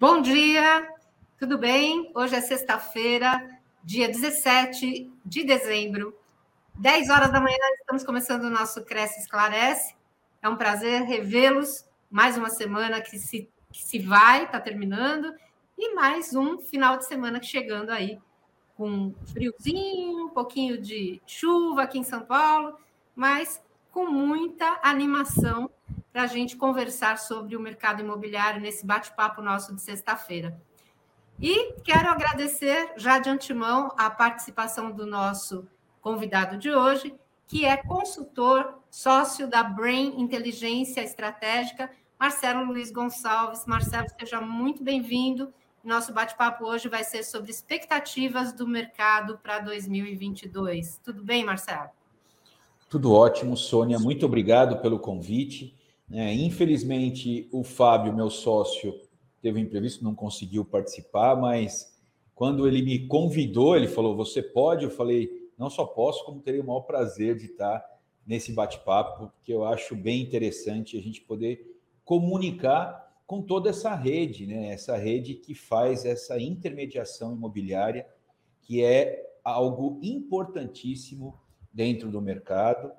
Bom dia, tudo bem? Hoje é sexta-feira, dia 17 de dezembro, 10 horas da manhã, estamos começando o nosso Cresce Esclarece. É um prazer revê-los mais uma semana que se, que se vai, está terminando, e mais um final de semana chegando aí, com friozinho, um pouquinho de chuva aqui em São Paulo, mas com muita animação para a gente conversar sobre o mercado imobiliário nesse bate-papo nosso de sexta-feira. E quero agradecer já de antemão a participação do nosso convidado de hoje, que é consultor, sócio da Brain Inteligência Estratégica, Marcelo Luiz Gonçalves. Marcelo, seja muito bem-vindo. Nosso bate-papo hoje vai ser sobre expectativas do mercado para 2022. Tudo bem, Marcelo? Tudo ótimo, Sônia. Muito obrigado pelo convite. É, infelizmente, o Fábio, meu sócio, teve um imprevisto, não conseguiu participar, mas quando ele me convidou, ele falou: Você pode? Eu falei: Não só posso, como teria o maior prazer de estar nesse bate-papo, porque eu acho bem interessante a gente poder comunicar com toda essa rede, né? Essa rede que faz essa intermediação imobiliária, que é algo importantíssimo dentro do mercado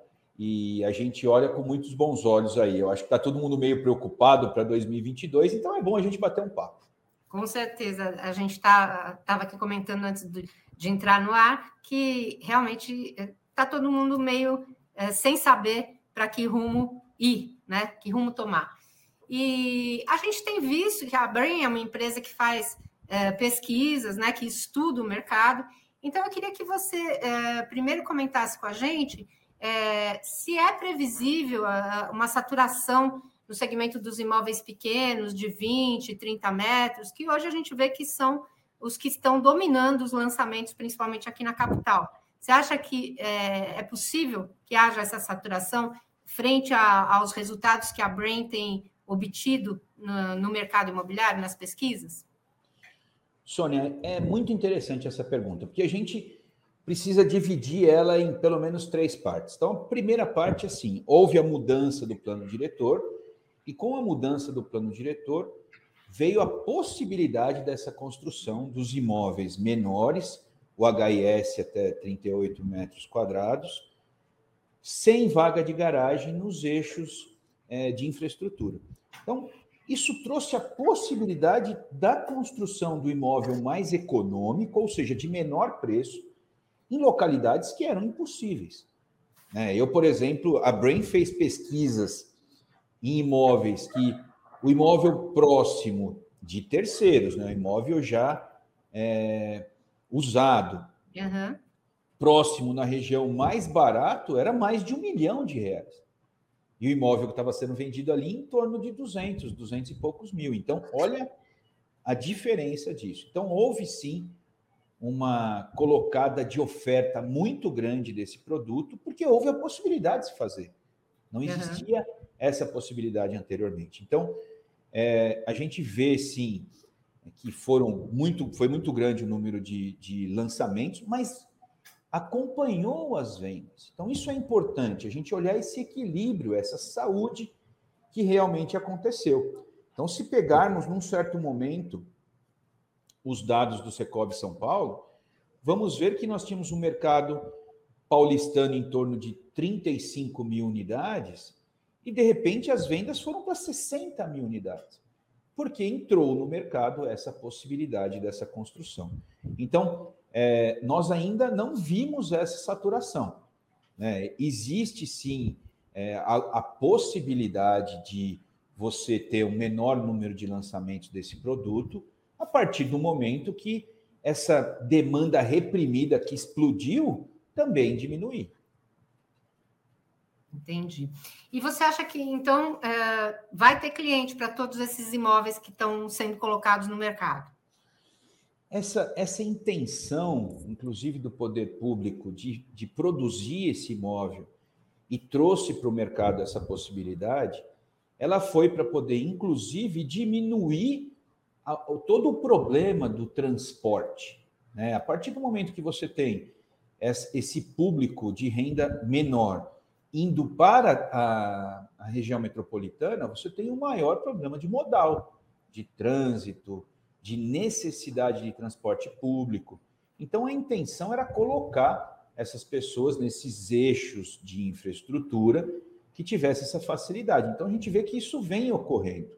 e a gente olha com muitos bons olhos aí. Eu acho que está todo mundo meio preocupado para 2022, então é bom a gente bater um papo. Com certeza. A gente estava tá, aqui comentando antes de, de, entrar no ar que realmente está todo mundo meio é, sem saber para que rumo ir, né? Que rumo tomar. E a gente tem visto que a Brain é uma empresa que faz é, pesquisas, né? Que estuda o mercado. Então, eu queria que você é, primeiro comentasse com a gente é, se é previsível uma saturação no segmento dos imóveis pequenos, de 20, 30 metros, que hoje a gente vê que são os que estão dominando os lançamentos, principalmente aqui na capital. Você acha que é, é possível que haja essa saturação frente a, aos resultados que a Brain tem obtido no, no mercado imobiliário, nas pesquisas? Sônia, é muito interessante essa pergunta, porque a gente precisa dividir ela em pelo menos três partes. Então, a primeira parte, assim, houve a mudança do plano diretor, e com a mudança do plano diretor, veio a possibilidade dessa construção dos imóveis menores, o HIS até 38 metros quadrados, sem vaga de garagem nos eixos é, de infraestrutura. Então, isso trouxe a possibilidade da construção do imóvel mais econômico, ou seja, de menor preço, em localidades que eram impossíveis. Né? Eu, por exemplo, a Brain fez pesquisas em imóveis que o imóvel próximo de terceiros, né? o imóvel já é, usado, uhum. próximo na região mais barato, era mais de um milhão de reais. E o imóvel que estava sendo vendido ali em torno de 200, 200 e poucos mil. Então, olha a diferença disso. Então, houve sim uma colocada de oferta muito grande desse produto, porque houve a possibilidade de se fazer. Não existia uhum. essa possibilidade anteriormente. Então, é, a gente vê, sim, que foram muito, foi muito grande o número de, de lançamentos, mas acompanhou as vendas. Então, isso é importante, a gente olhar esse equilíbrio, essa saúde que realmente aconteceu. Então, se pegarmos num certo momento os dados do Secov São Paulo, vamos ver que nós tínhamos um mercado paulistano em torno de 35 mil unidades e, de repente, as vendas foram para 60 mil unidades, porque entrou no mercado essa possibilidade dessa construção. Então, é, nós ainda não vimos essa saturação. Né? Existe, sim, é, a, a possibilidade de você ter um menor número de lançamentos desse produto, a partir do momento que essa demanda reprimida que explodiu também diminuir. Entendi. E você acha que, então, é, vai ter cliente para todos esses imóveis que estão sendo colocados no mercado? Essa, essa intenção, inclusive do poder público, de, de produzir esse imóvel e trouxe para o mercado essa possibilidade, ela foi para poder, inclusive, diminuir todo o problema do transporte. Né? A partir do momento que você tem esse público de renda menor indo para a, a região metropolitana, você tem um maior problema de modal, de trânsito, de necessidade de transporte público. Então, a intenção era colocar essas pessoas nesses eixos de infraestrutura que tivesse essa facilidade. Então, a gente vê que isso vem ocorrendo.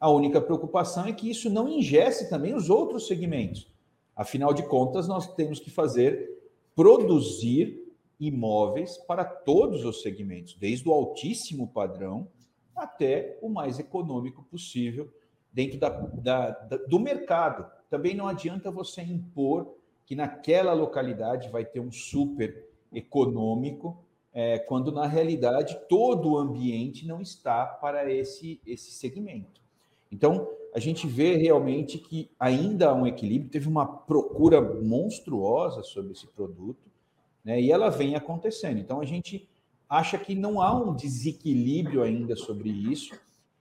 A única preocupação é que isso não ingesse também os outros segmentos. Afinal de contas, nós temos que fazer produzir imóveis para todos os segmentos, desde o altíssimo padrão até o mais econômico possível dentro da, da, da, do mercado. Também não adianta você impor que naquela localidade vai ter um super econômico, é, quando na realidade todo o ambiente não está para esse, esse segmento. Então, a gente vê realmente que ainda há um equilíbrio, teve uma procura monstruosa sobre esse produto, né, e ela vem acontecendo. Então, a gente acha que não há um desequilíbrio ainda sobre isso,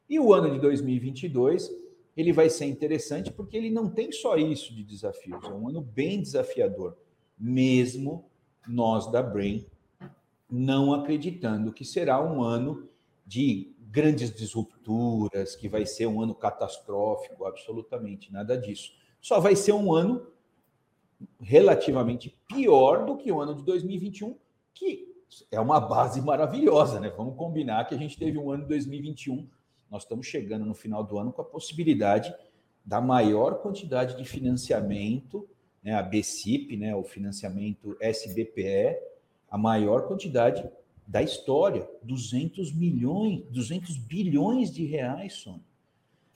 e o ano de 2022 ele vai ser interessante porque ele não tem só isso de desafios, é um ano bem desafiador, mesmo nós da Brain não acreditando que será um ano de grandes disrupturas, que vai ser um ano catastrófico, absolutamente nada disso. Só vai ser um ano relativamente pior do que o ano de 2021, que é uma base maravilhosa, né? Vamos combinar que a gente teve um ano de 2021, nós estamos chegando no final do ano com a possibilidade da maior quantidade de financiamento, né, a BCIP, né, o financiamento SBPE, a maior quantidade da história, 200 milhões, 200 bilhões de reais, Sônia.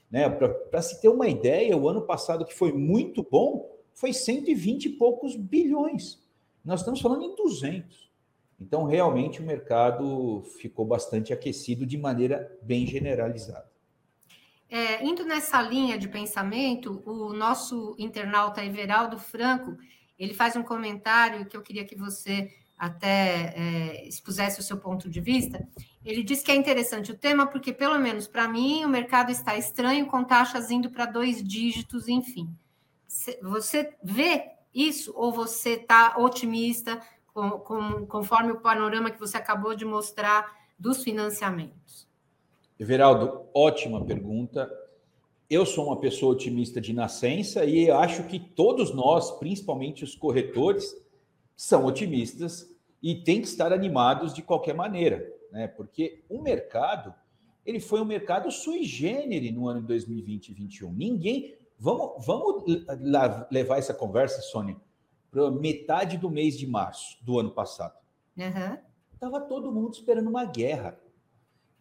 Né, Para se ter uma ideia, o ano passado, que foi muito bom, foi 120 e poucos bilhões. Nós estamos falando em 200. Então, realmente, o mercado ficou bastante aquecido de maneira bem generalizada. É, indo nessa linha de pensamento, o nosso internauta Everaldo Franco, ele faz um comentário que eu queria que você até é, expusesse o seu ponto de vista. Ele diz que é interessante o tema porque, pelo menos para mim, o mercado está estranho com taxas indo para dois dígitos, enfim. Você vê isso ou você está otimista com, com, conforme o panorama que você acabou de mostrar dos financiamentos? Everaldo, ótima pergunta. Eu sou uma pessoa otimista de nascença e acho que todos nós, principalmente os corretores, são otimistas e têm que estar animados de qualquer maneira, né? Porque o mercado, ele foi um mercado sui generis no ano de 2020 e 2021. Ninguém, vamos, vamos levar essa conversa, Sônia, para metade do mês de março do ano passado. Uhum. Tava todo mundo esperando uma guerra.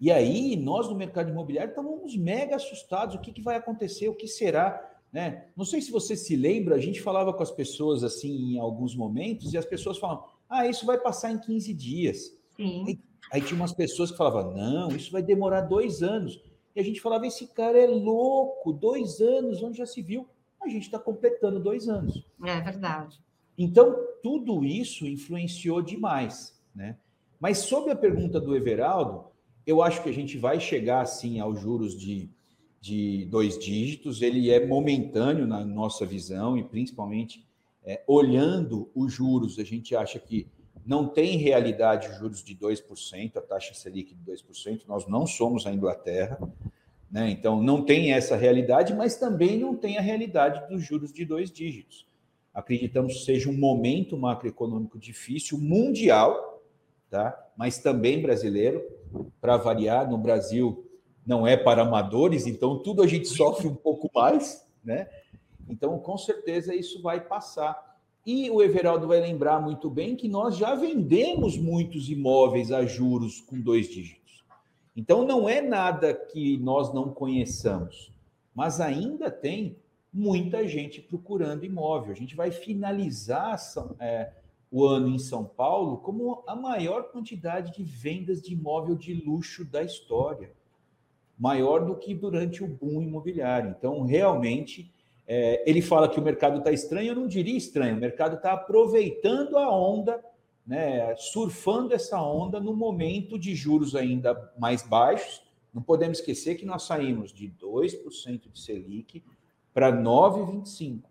E aí, nós no mercado imobiliário estávamos mega assustados. O que, que vai acontecer? O que será? Né? Não sei se você se lembra, a gente falava com as pessoas assim em alguns momentos, e as pessoas falavam: ah, isso vai passar em 15 dias. Aí, aí, tinha umas pessoas que falavam: não, isso vai demorar dois anos. E a gente falava: esse cara é louco, dois anos, onde já se viu? A gente está completando dois anos. É verdade. Então, tudo isso influenciou demais, né? Mas sobre a pergunta do Everaldo, eu acho que a gente vai chegar assim aos juros de, de dois dígitos. Ele é momentâneo na nossa visão e principalmente é, olhando os juros, a gente acha que não tem realidade juros de 2%, a taxa Selic de 2%. Nós não somos a Inglaterra, né? Então não tem essa realidade, mas também não tem a realidade dos juros de dois dígitos. Acreditamos que seja um momento macroeconômico difícil, mundial, tá? mas também brasileiro. Para variar, no Brasil não é para amadores, então tudo a gente sofre um pouco mais, né? Então, com certeza, isso vai passar. E o Everaldo vai lembrar muito bem que nós já vendemos muitos imóveis a juros com dois dígitos. Então, não é nada que nós não conheçamos, mas ainda tem muita gente procurando imóvel. A gente vai finalizar é, o ano em São Paulo como a maior quantidade de vendas de imóvel de luxo da história, maior do que durante o boom imobiliário. Então, realmente, é, ele fala que o mercado está estranho, eu não diria estranho, o mercado está aproveitando a onda, né, surfando essa onda no momento de juros ainda mais baixos. Não podemos esquecer que nós saímos de 2% de Selic para 9,25.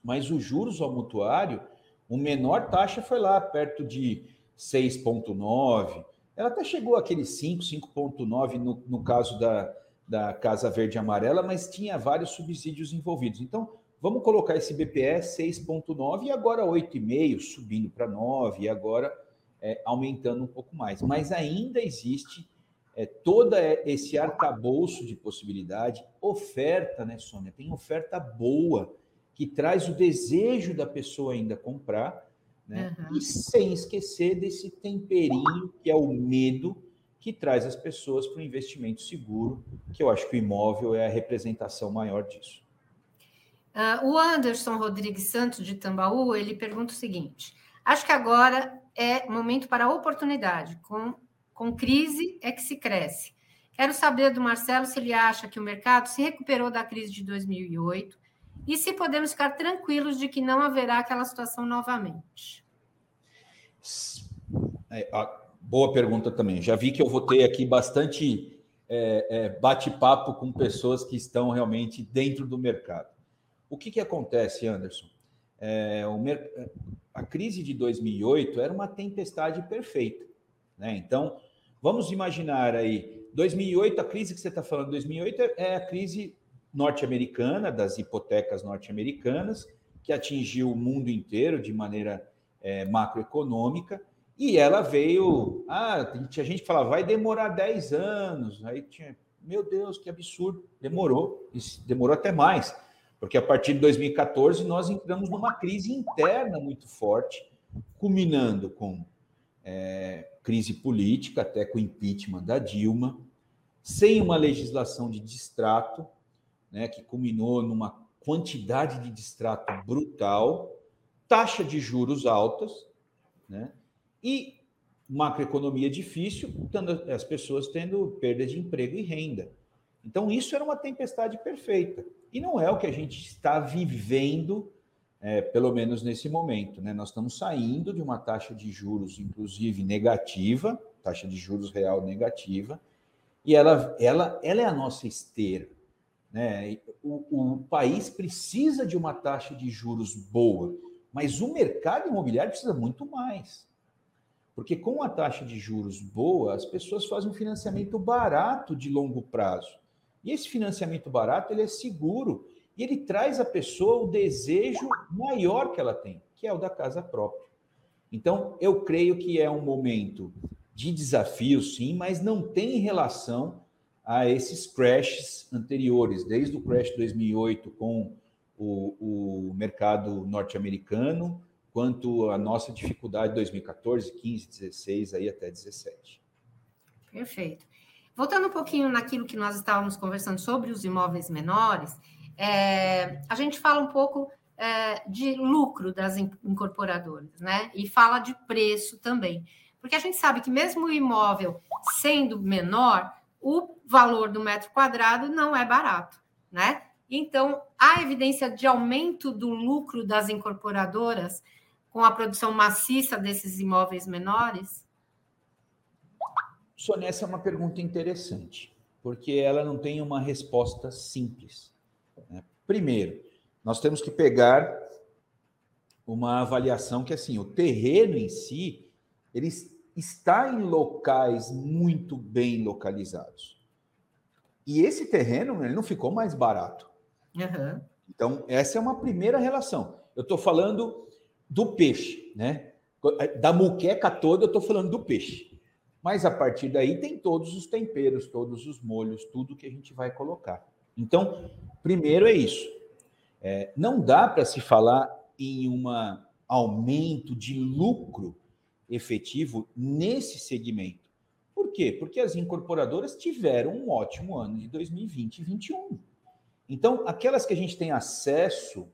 Mas os juros ao mutuário, o menor taxa foi lá perto de 6,9. Ela até chegou aquele 5, 5,9 no, no caso da, da Casa Verde e Amarela, mas tinha vários subsídios envolvidos. Então, vamos colocar esse BPS 6,9 e agora 8,5, subindo para 9, e agora é, aumentando um pouco mais. Mas ainda existe é, todo esse arcabouço de possibilidade, oferta, né, Sônia? Tem oferta boa, que traz o desejo da pessoa ainda comprar, né? Uhum. E sem esquecer desse temperinho que é o medo que traz as pessoas para o investimento seguro, que eu acho que o imóvel é a representação maior disso. Uh, o Anderson Rodrigues Santos, de Tambaú, ele pergunta o seguinte: acho que agora é momento para oportunidade. Com, com crise é que se cresce. Quero saber do Marcelo se ele acha que o mercado se recuperou da crise de 2008 e se podemos ficar tranquilos de que não haverá aquela situação novamente. É, Boa pergunta também. Já vi que eu vou ter aqui bastante é, é, bate-papo com pessoas que estão realmente dentro do mercado. O que, que acontece, Anderson? É, mer... A crise de 2008 era uma tempestade perfeita. Né? Então, vamos imaginar aí, 2008, a crise que você está falando, 2008 é a crise norte-americana, das hipotecas norte-americanas, que atingiu o mundo inteiro de maneira é, macroeconômica. E ela veio. Ah, tinha gente falava, vai demorar 10 anos. Aí tinha, meu Deus, que absurdo. Demorou, demorou até mais, porque a partir de 2014 nós entramos numa crise interna muito forte, culminando com é, crise política, até com o impeachment da Dilma, sem uma legislação de distrato, né, que culminou numa quantidade de distrato brutal, taxa de juros altas, né? E macroeconomia difícil, as pessoas tendo perda de emprego e renda. Então, isso era uma tempestade perfeita. E não é o que a gente está vivendo, é, pelo menos nesse momento. Né? Nós estamos saindo de uma taxa de juros, inclusive negativa, taxa de juros real negativa, e ela, ela, ela é a nossa esteira. Né? O, o país precisa de uma taxa de juros boa, mas o mercado imobiliário precisa muito mais. Porque com a taxa de juros boa, as pessoas fazem um financiamento barato de longo prazo. E esse financiamento barato, ele é seguro e ele traz à pessoa o desejo maior que ela tem, que é o da casa própria. Então, eu creio que é um momento de desafio, sim, mas não tem relação a esses crashes anteriores, desde o crash 2008 com o, o mercado norte-americano, quanto a nossa dificuldade 2014, 15, 16 aí até 17. Perfeito. Voltando um pouquinho naquilo que nós estávamos conversando sobre os imóveis menores, é, a gente fala um pouco é, de lucro das incorporadoras, né? E fala de preço também. Porque a gente sabe que mesmo o imóvel sendo menor, o valor do metro quadrado não é barato, né? Então, a evidência de aumento do lucro das incorporadoras com a produção maciça desses imóveis menores? Sônia, essa é uma pergunta interessante, porque ela não tem uma resposta simples. Né? Primeiro, nós temos que pegar uma avaliação que, assim, o terreno em si, ele está em locais muito bem localizados. E esse terreno, ele não ficou mais barato. Uhum. Então, essa é uma primeira relação. Eu estou falando do peixe, né? Da muqueca toda, eu estou falando do peixe. Mas a partir daí tem todos os temperos, todos os molhos, tudo que a gente vai colocar. Então, primeiro é isso. É, não dá para se falar em um aumento de lucro efetivo nesse segmento. Por quê? Porque as incorporadoras tiveram um ótimo ano de 2020 e 2021. Então, aquelas que a gente tem acesso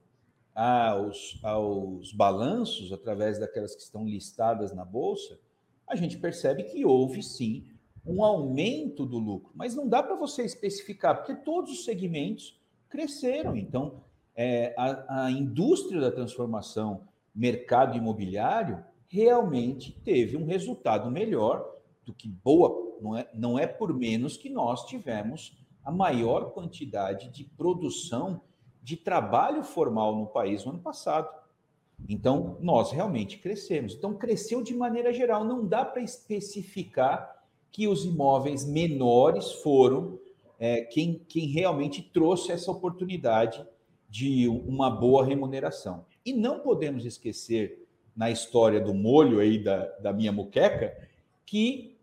aos, aos balanços, através daquelas que estão listadas na Bolsa, a gente percebe que houve sim um aumento do lucro. Mas não dá para você especificar, porque todos os segmentos cresceram. Então, é, a, a indústria da transformação, mercado imobiliário, realmente teve um resultado melhor do que boa. Não é, não é por menos que nós tivemos a maior quantidade de produção de trabalho formal no país no ano passado. Então, nós realmente crescemos. Então, cresceu de maneira geral. Não dá para especificar que os imóveis menores foram é, quem, quem realmente trouxe essa oportunidade de uma boa remuneração. E não podemos esquecer, na história do molho aí da, da minha muqueca, que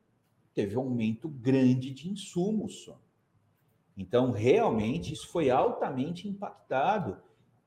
teve um aumento grande de insumos. Só. Então, realmente, isso foi altamente impactado.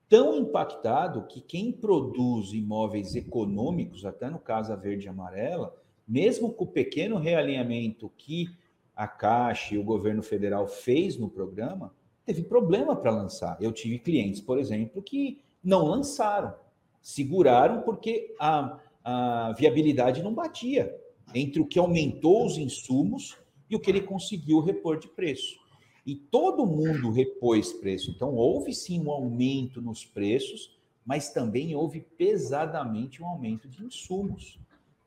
Tão impactado que quem produz imóveis econômicos, até no caso a verde e amarela, mesmo com o pequeno realinhamento que a Caixa e o governo federal fez no programa, teve problema para lançar. Eu tive clientes, por exemplo, que não lançaram, seguraram porque a, a viabilidade não batia entre o que aumentou os insumos e o que ele conseguiu repor de preço. E todo mundo repôs preço. Então, houve sim um aumento nos preços, mas também houve pesadamente um aumento de insumos.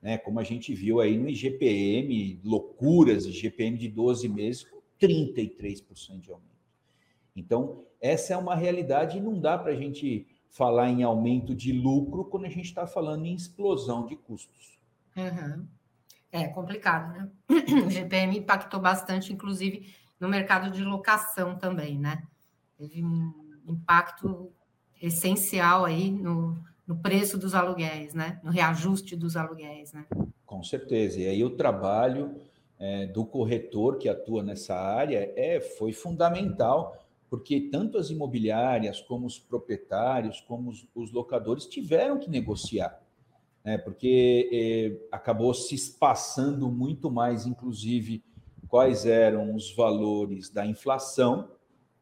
Né? Como a gente viu aí no IGPM, loucuras, IGPM de 12 meses, com 33% de aumento. Então, essa é uma realidade e não dá para a gente falar em aumento de lucro quando a gente está falando em explosão de custos. Uhum. É complicado, né? O GPM impactou bastante, inclusive no mercado de locação também, né? Teve um impacto essencial aí no, no preço dos aluguéis, né? No reajuste dos aluguéis, né? Com certeza. E aí o trabalho é, do corretor que atua nessa área é, foi fundamental, porque tanto as imobiliárias, como os proprietários, como os, os locadores tiveram que negociar. Né? Porque é, acabou se espaçando muito mais, inclusive, quais eram os valores da inflação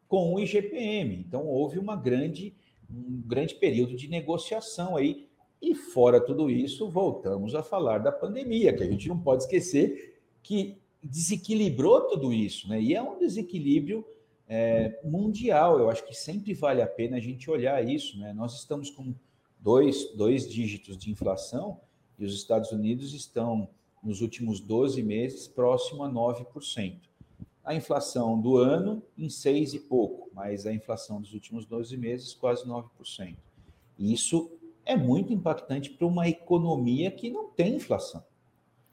com o IGPM. Então, houve uma grande, um grande período de negociação aí. E fora tudo isso, voltamos a falar da pandemia, que a gente não pode esquecer que desequilibrou tudo isso, né? E é um desequilíbrio é, mundial. Eu acho que sempre vale a pena a gente olhar isso, né? Nós estamos com dois, dois dígitos de inflação e os Estados Unidos estão nos últimos 12 meses, próximo a 9%. A inflação do ano em 6 e pouco, mas a inflação dos últimos 12 meses quase 9%. Isso é muito impactante para uma economia que não tem inflação.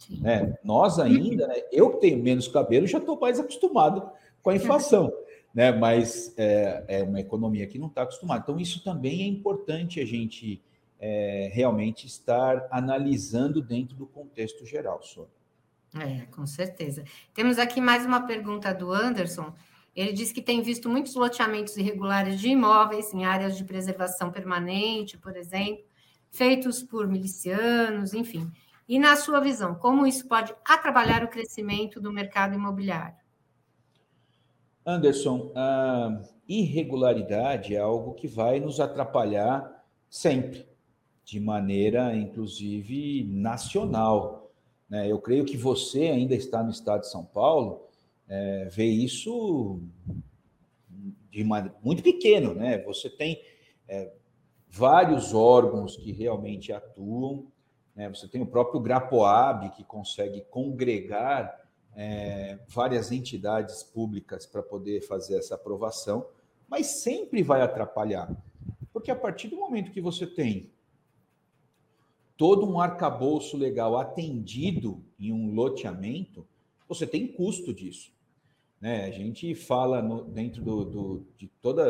Né? Nós ainda, né, eu que tenho menos cabelo, já estou mais acostumado com a inflação, né? mas é, é uma economia que não está acostumada. Então, isso também é importante a gente é, realmente estar analisando dentro do contexto geral, Sônia. É, com certeza. Temos aqui mais uma pergunta do Anderson. Ele diz que tem visto muitos loteamentos irregulares de imóveis em áreas de preservação permanente, por exemplo, feitos por milicianos, enfim. E na sua visão, como isso pode atrapalhar o crescimento do mercado imobiliário? Anderson, a irregularidade é algo que vai nos atrapalhar sempre de maneira, inclusive, nacional. Né? Eu creio que você ainda está no estado de São Paulo, é, vê isso de uma, muito pequeno. Né? Você tem é, vários órgãos que realmente atuam, né? você tem o próprio Grapoab, que consegue congregar é, várias entidades públicas para poder fazer essa aprovação, mas sempre vai atrapalhar. Porque a partir do momento que você tem todo um arcabouço legal atendido em um loteamento, você tem custo disso. Né? A gente fala no, dentro do, do, de todo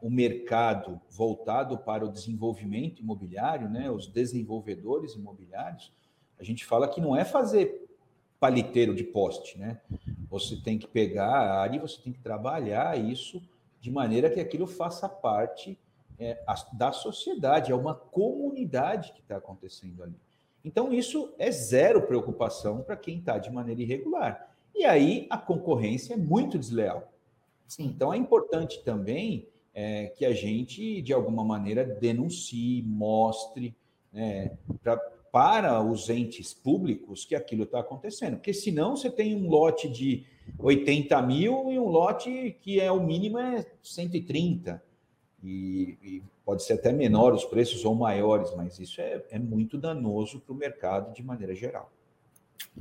o mercado voltado para o desenvolvimento imobiliário, né? os desenvolvedores imobiliários, a gente fala que não é fazer paliteiro de poste, né? Você tem que pegar a área e você tem que trabalhar isso de maneira que aquilo faça parte é, da sociedade, é uma comunidade que está acontecendo ali. Então, isso é zero preocupação para quem está de maneira irregular. E aí a concorrência é muito desleal. Sim. Então, é importante também é, que a gente, de alguma maneira, denuncie, mostre né, pra, para os entes públicos que aquilo está acontecendo. Porque senão você tem um lote de 80 mil e um lote que é o mínimo é 130 e, e, pode ser até menor os preços ou maiores, mas isso é, é muito danoso para o mercado de maneira geral.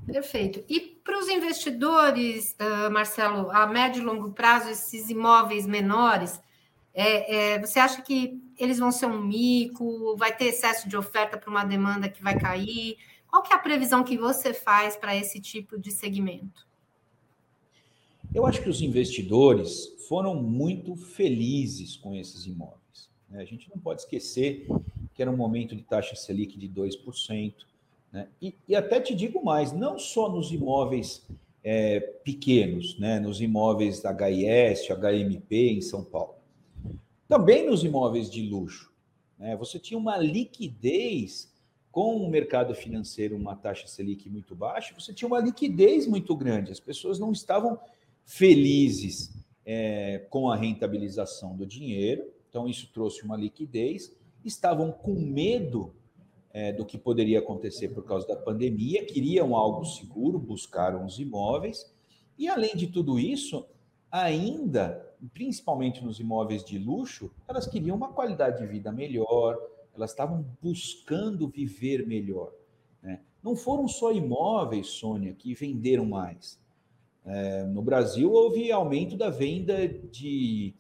Perfeito. E para os investidores, uh, Marcelo, a médio e longo prazo, esses imóveis menores, é, é, você acha que eles vão ser um mico? Vai ter excesso de oferta para uma demanda que vai cair? Qual que é a previsão que você faz para esse tipo de segmento? Eu acho que os investidores foram muito felizes com esses imóveis. Né? A gente não pode esquecer que era um momento de taxa Selic de 2%. Né? E, e até te digo mais, não só nos imóveis é, pequenos, né? nos imóveis da HIS, HMP em São Paulo. Também nos imóveis de luxo. Né? Você tinha uma liquidez com o mercado financeiro, uma taxa Selic muito baixa, você tinha uma liquidez muito grande. As pessoas não estavam felizes é, com a rentabilização do dinheiro, então isso trouxe uma liquidez. Estavam com medo é, do que poderia acontecer por causa da pandemia, queriam algo seguro, buscaram os imóveis, e além de tudo isso, ainda, principalmente nos imóveis de luxo, elas queriam uma qualidade de vida melhor, elas estavam buscando viver melhor. Né? Não foram só imóveis, Sônia, que venderam mais. É, no Brasil, houve aumento da venda de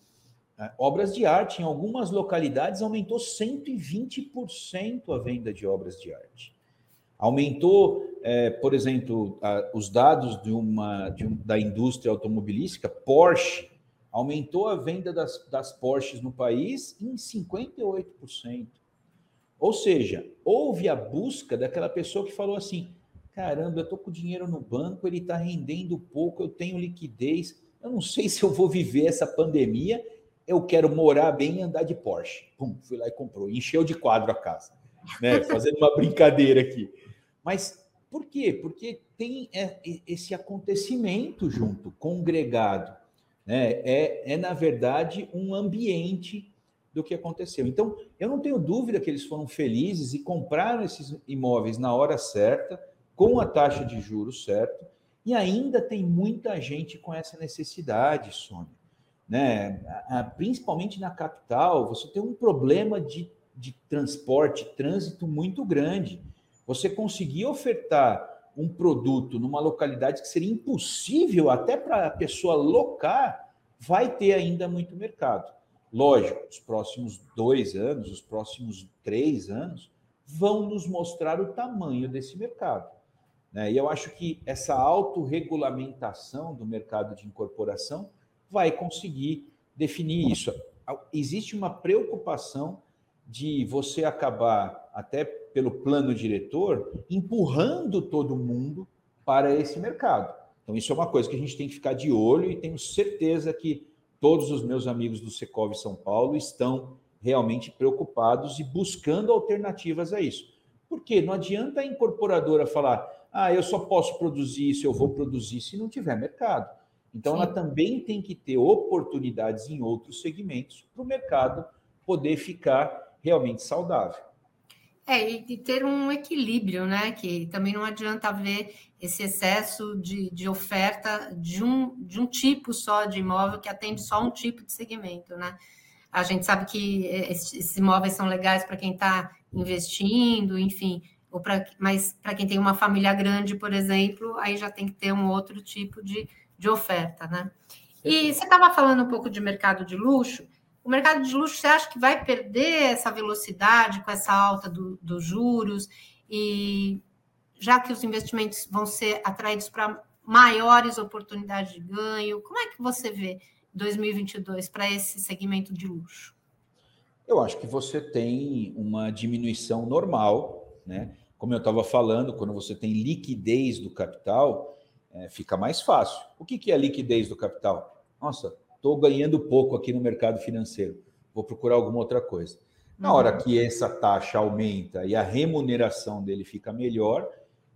é, obras de arte. Em algumas localidades, aumentou 120% a venda de obras de arte. Aumentou, é, por exemplo, a, os dados de uma, de um, da indústria automobilística, Porsche, aumentou a venda das, das Porsches no país em 58%. Ou seja, houve a busca daquela pessoa que falou assim: caramba, eu estou com dinheiro no banco, ele está rendendo pouco, eu tenho liquidez, eu não sei se eu vou viver essa pandemia, eu quero morar bem e andar de Porsche. Pum, fui lá e comprou, encheu de quadro a casa, né? Fazendo uma brincadeira aqui. Mas por quê? Porque tem é, esse acontecimento junto, congregado. Né? É, é, na verdade, um ambiente do que aconteceu. Então, eu não tenho dúvida que eles foram felizes e compraram esses imóveis na hora certa, com a taxa de juros certo, e ainda tem muita gente com essa necessidade, Sônia. Né? Principalmente na capital, você tem um problema de, de transporte, trânsito muito grande. Você conseguir ofertar um produto numa localidade que seria impossível até para a pessoa locar, vai ter ainda muito mercado. Lógico, os próximos dois anos, os próximos três anos, vão nos mostrar o tamanho desse mercado. Né? E eu acho que essa autorregulamentação do mercado de incorporação vai conseguir definir isso. Existe uma preocupação de você acabar, até pelo plano diretor, empurrando todo mundo para esse mercado. Então, isso é uma coisa que a gente tem que ficar de olho e tenho certeza que todos os meus amigos do Secov São Paulo estão realmente preocupados e buscando alternativas a isso. Porque não adianta a incorporadora falar, ah, eu só posso produzir isso, eu vou produzir se não tiver mercado. Então, Sim. ela também tem que ter oportunidades em outros segmentos para o mercado poder ficar realmente saudável. É, e ter um equilíbrio, né? Que também não adianta ver esse excesso de, de oferta de um, de um tipo só de imóvel que atende só um tipo de segmento, né? A gente sabe que esses imóveis são legais para quem está investindo, enfim, ou pra, mas para quem tem uma família grande, por exemplo, aí já tem que ter um outro tipo de, de oferta, né? E você estava falando um pouco de mercado de luxo. O mercado de luxo, você acha que vai perder essa velocidade com essa alta do, dos juros? E já que os investimentos vão ser atraídos para maiores oportunidades de ganho, como é que você vê 2022 para esse segmento de luxo? Eu acho que você tem uma diminuição normal né? Como eu estava falando, quando você tem liquidez do capital, é, fica mais fácil. O que, que é liquidez do capital? Nossa, estou ganhando pouco aqui no mercado financeiro, vou procurar alguma outra coisa. Na hora que essa taxa aumenta e a remuneração dele fica melhor,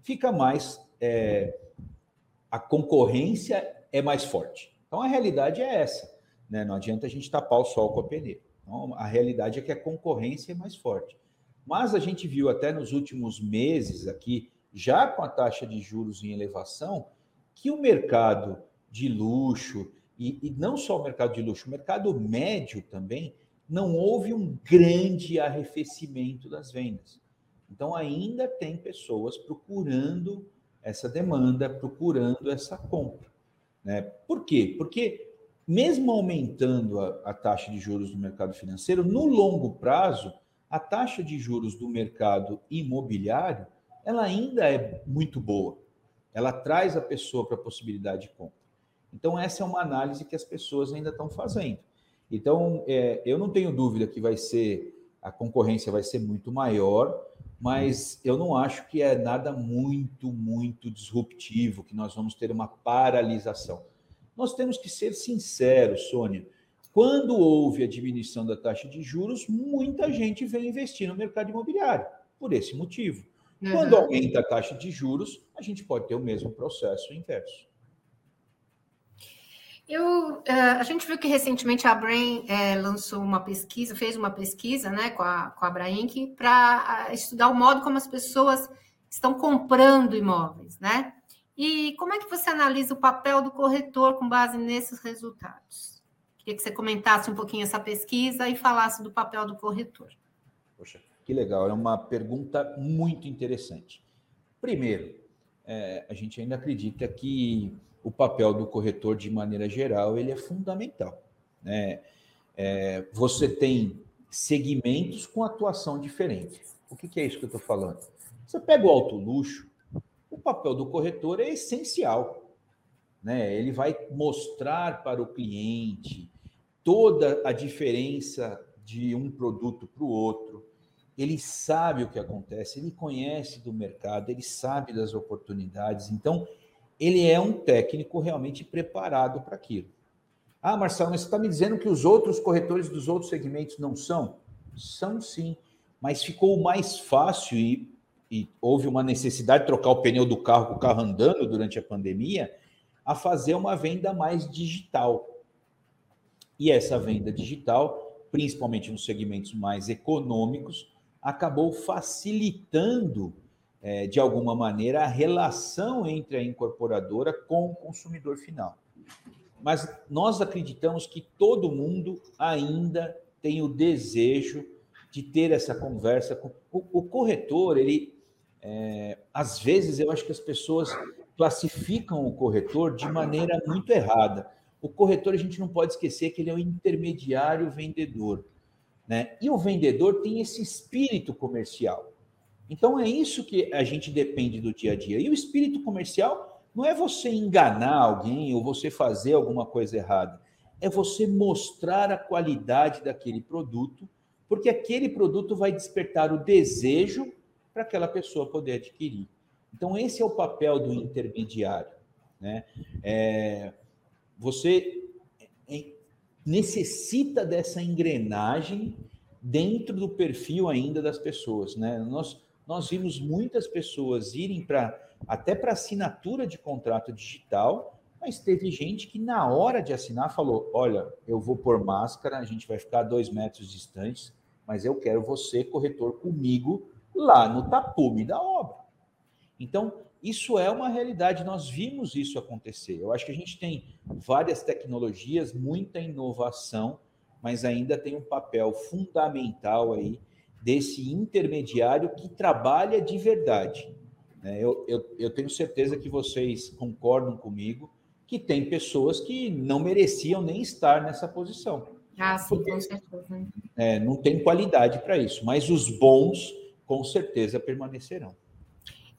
fica mais. É, a concorrência é mais forte. Então a realidade é essa. Né? Não adianta a gente tapar o sol com a peneira. Então, a realidade é que a concorrência é mais forte. Mas a gente viu até nos últimos meses aqui, já com a taxa de juros em elevação, que o mercado de luxo, e, e não só o mercado de luxo, o mercado médio também, não houve um grande arrefecimento das vendas. Então, ainda tem pessoas procurando essa demanda, procurando essa compra. Né? Por quê? Porque, mesmo aumentando a, a taxa de juros no mercado financeiro, no longo prazo, a taxa de juros do mercado imobiliário ela ainda é muito boa. Ela traz a pessoa para a possibilidade de compra. Então, essa é uma análise que as pessoas ainda estão fazendo. Então, é, eu não tenho dúvida que vai ser, a concorrência vai ser muito maior, mas eu não acho que é nada muito, muito disruptivo, que nós vamos ter uma paralisação. Nós temos que ser sinceros, Sônia. Quando houve a diminuição da taxa de juros, muita gente veio investir no mercado imobiliário, por esse motivo. Uhum. Quando aumenta a taxa de juros, a gente pode ter o mesmo processo inverso. Eu, uh, a gente viu que recentemente a Brain é, lançou uma pesquisa, fez uma pesquisa né, com a, com a Brainc para estudar o modo como as pessoas estão comprando imóveis, né? E como é que você analisa o papel do corretor com base nesses resultados? Queria que você comentasse um pouquinho essa pesquisa e falasse do papel do corretor. Poxa, que legal, é uma pergunta muito interessante. Primeiro, é, a gente ainda acredita que o papel do corretor, de maneira geral, ele é fundamental. Né? É, você tem segmentos com atuação diferente. O que, que é isso que eu estou falando? Você pega o alto luxo, o papel do corretor é essencial. Né? Ele vai mostrar para o cliente toda a diferença de um produto para o outro. Ele sabe o que acontece, ele conhece do mercado, ele sabe das oportunidades. Então, ele é um técnico realmente preparado para aquilo. Ah, Marcelo, mas você está me dizendo que os outros corretores dos outros segmentos não são? São sim, mas ficou mais fácil e, e houve uma necessidade de trocar o pneu do carro com o carro andando durante a pandemia, a fazer uma venda mais digital. E essa venda digital, principalmente nos segmentos mais econômicos, acabou facilitando é, de alguma maneira, a relação entre a incorporadora com o consumidor final. Mas nós acreditamos que todo mundo ainda tem o desejo de ter essa conversa com o, corretor. Ele, é, às vezes, eu acho que as pessoas classificam o corretor de maneira muito errada. O corretor, a gente não pode esquecer que ele é o intermediário vendedor. Né? E o vendedor tem esse espírito comercial. Então é isso que a gente depende do dia a dia. E o espírito comercial não é você enganar alguém ou você fazer alguma coisa errada. É você mostrar a qualidade daquele produto, porque aquele produto vai despertar o desejo para aquela pessoa poder adquirir. Então, esse é o papel do intermediário. Né? É, você necessita dessa engrenagem dentro do perfil ainda das pessoas. Né? Nós, nós vimos muitas pessoas irem para até para assinatura de contrato digital, mas teve gente que na hora de assinar falou: olha, eu vou pôr máscara, a gente vai ficar dois metros distantes, mas eu quero você, corretor, comigo lá no tapume da obra. Então, isso é uma realidade, nós vimos isso acontecer. Eu acho que a gente tem várias tecnologias, muita inovação, mas ainda tem um papel fundamental aí desse intermediário que trabalha de verdade. Né? Eu, eu, eu tenho certeza que vocês concordam comigo que tem pessoas que não mereciam nem estar nessa posição. Ah, sim, com certeza. É, não tem qualidade para isso, mas os bons com certeza permanecerão.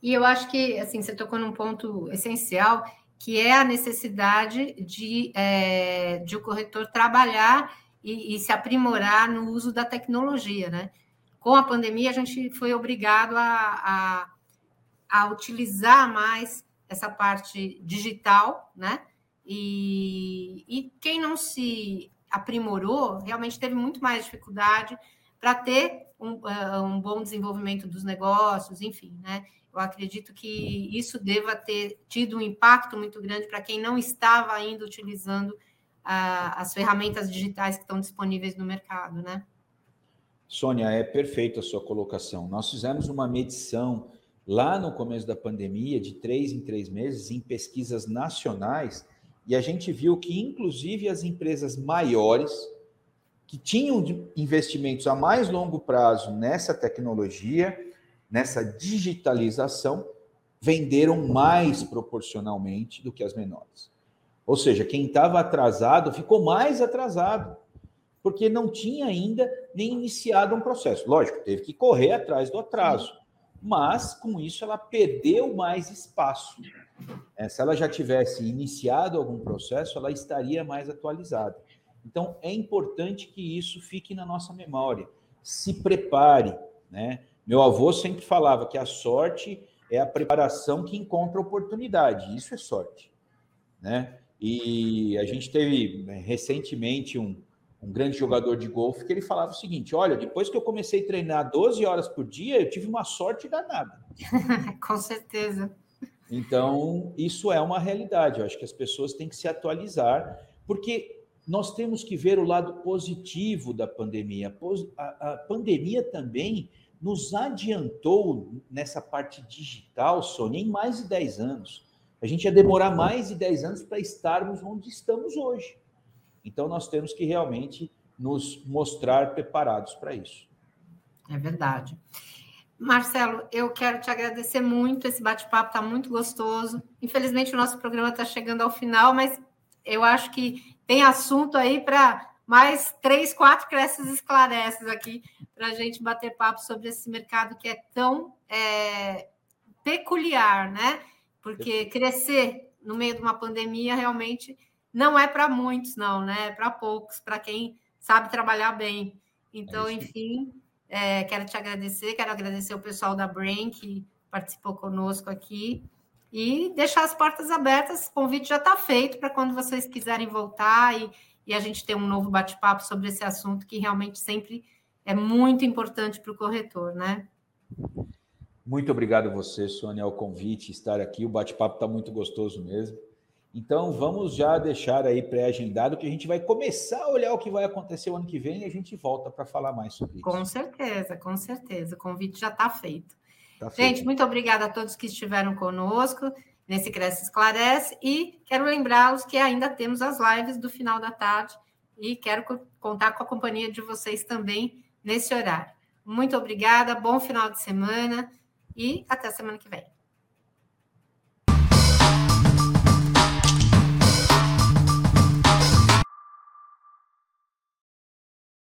E eu acho que assim você tocou num ponto essencial, que é a necessidade de, é, de o corretor trabalhar e, e, se aprimorar no uso da tecnologia, né? com a pandemia, a gente foi obrigado a, a, a utilizar mais essa parte digital, né? E, e quem não se aprimorou realmente teve muito mais dificuldade para ter um, uh, um, bom desenvolvimento dos negócios, enfim, né? Eu acredito que isso deva ter tido um impacto muito grande para quem não estava ainda utilizando as ferramentas digitais que estão disponíveis no mercado, né? Sônia, é perfeita a sua colocação. Nós fizemos uma medição lá no começo da pandemia, de três em três meses, em pesquisas nacionais, e a gente viu que, inclusive, as empresas maiores, que tinham investimentos a mais longo prazo nessa tecnologia, nessa digitalização, venderam mais proporcionalmente do que as menores. Ou seja, quem estava atrasado ficou mais atrasado porque não tinha ainda nem iniciado um processo. Lógico, teve que correr atrás do atraso, mas com isso ela perdeu mais espaço. É, se ela já tivesse iniciado algum processo, ela estaria mais atualizada. Então, é importante que isso fique na nossa memória. Se prepare, né? Meu avô sempre falava que a sorte é a preparação que encontra oportunidade. Isso é sorte, né? E a gente teve né, recentemente um, um grande jogador de golfe que ele falava o seguinte: olha, depois que eu comecei a treinar 12 horas por dia, eu tive uma sorte danada. Com certeza. Então, isso é uma realidade. Eu acho que as pessoas têm que se atualizar, porque nós temos que ver o lado positivo da pandemia. A, a pandemia também nos adiantou nessa parte digital, Sônia, em mais de 10 anos. A gente ia demorar mais de 10 anos para estarmos onde estamos hoje. Então, nós temos que realmente nos mostrar preparados para isso. É verdade. Marcelo, eu quero te agradecer muito. Esse bate-papo está muito gostoso. Infelizmente, o nosso programa está chegando ao final, mas eu acho que tem assunto aí para mais três, quatro cresces esclareces aqui para a gente bater papo sobre esse mercado que é tão é, peculiar, né? Porque crescer no meio de uma pandemia realmente não é para muitos, não, né? É para poucos, para quem sabe trabalhar bem. Então, é enfim, é, quero te agradecer, quero agradecer o pessoal da Brain que participou conosco aqui e deixar as portas abertas. O convite já está feito para quando vocês quiserem voltar e, e a gente ter um novo bate-papo sobre esse assunto que realmente sempre é muito importante para o corretor, né? Muito obrigado a você, Sônia, ao convite, estar aqui. O bate-papo está muito gostoso mesmo. Então, vamos já deixar aí pré-agendado que a gente vai começar a olhar o que vai acontecer o ano que vem e a gente volta para falar mais sobre isso. Com certeza, com certeza. O convite já está feito. Tá Gente, muito obrigada a todos que estiveram conosco nesse Cresce Esclarece e quero lembrá-los que ainda temos as lives do final da tarde e quero contar com a companhia de vocês também nesse horário. Muito obrigada, bom final de semana e até semana que vem.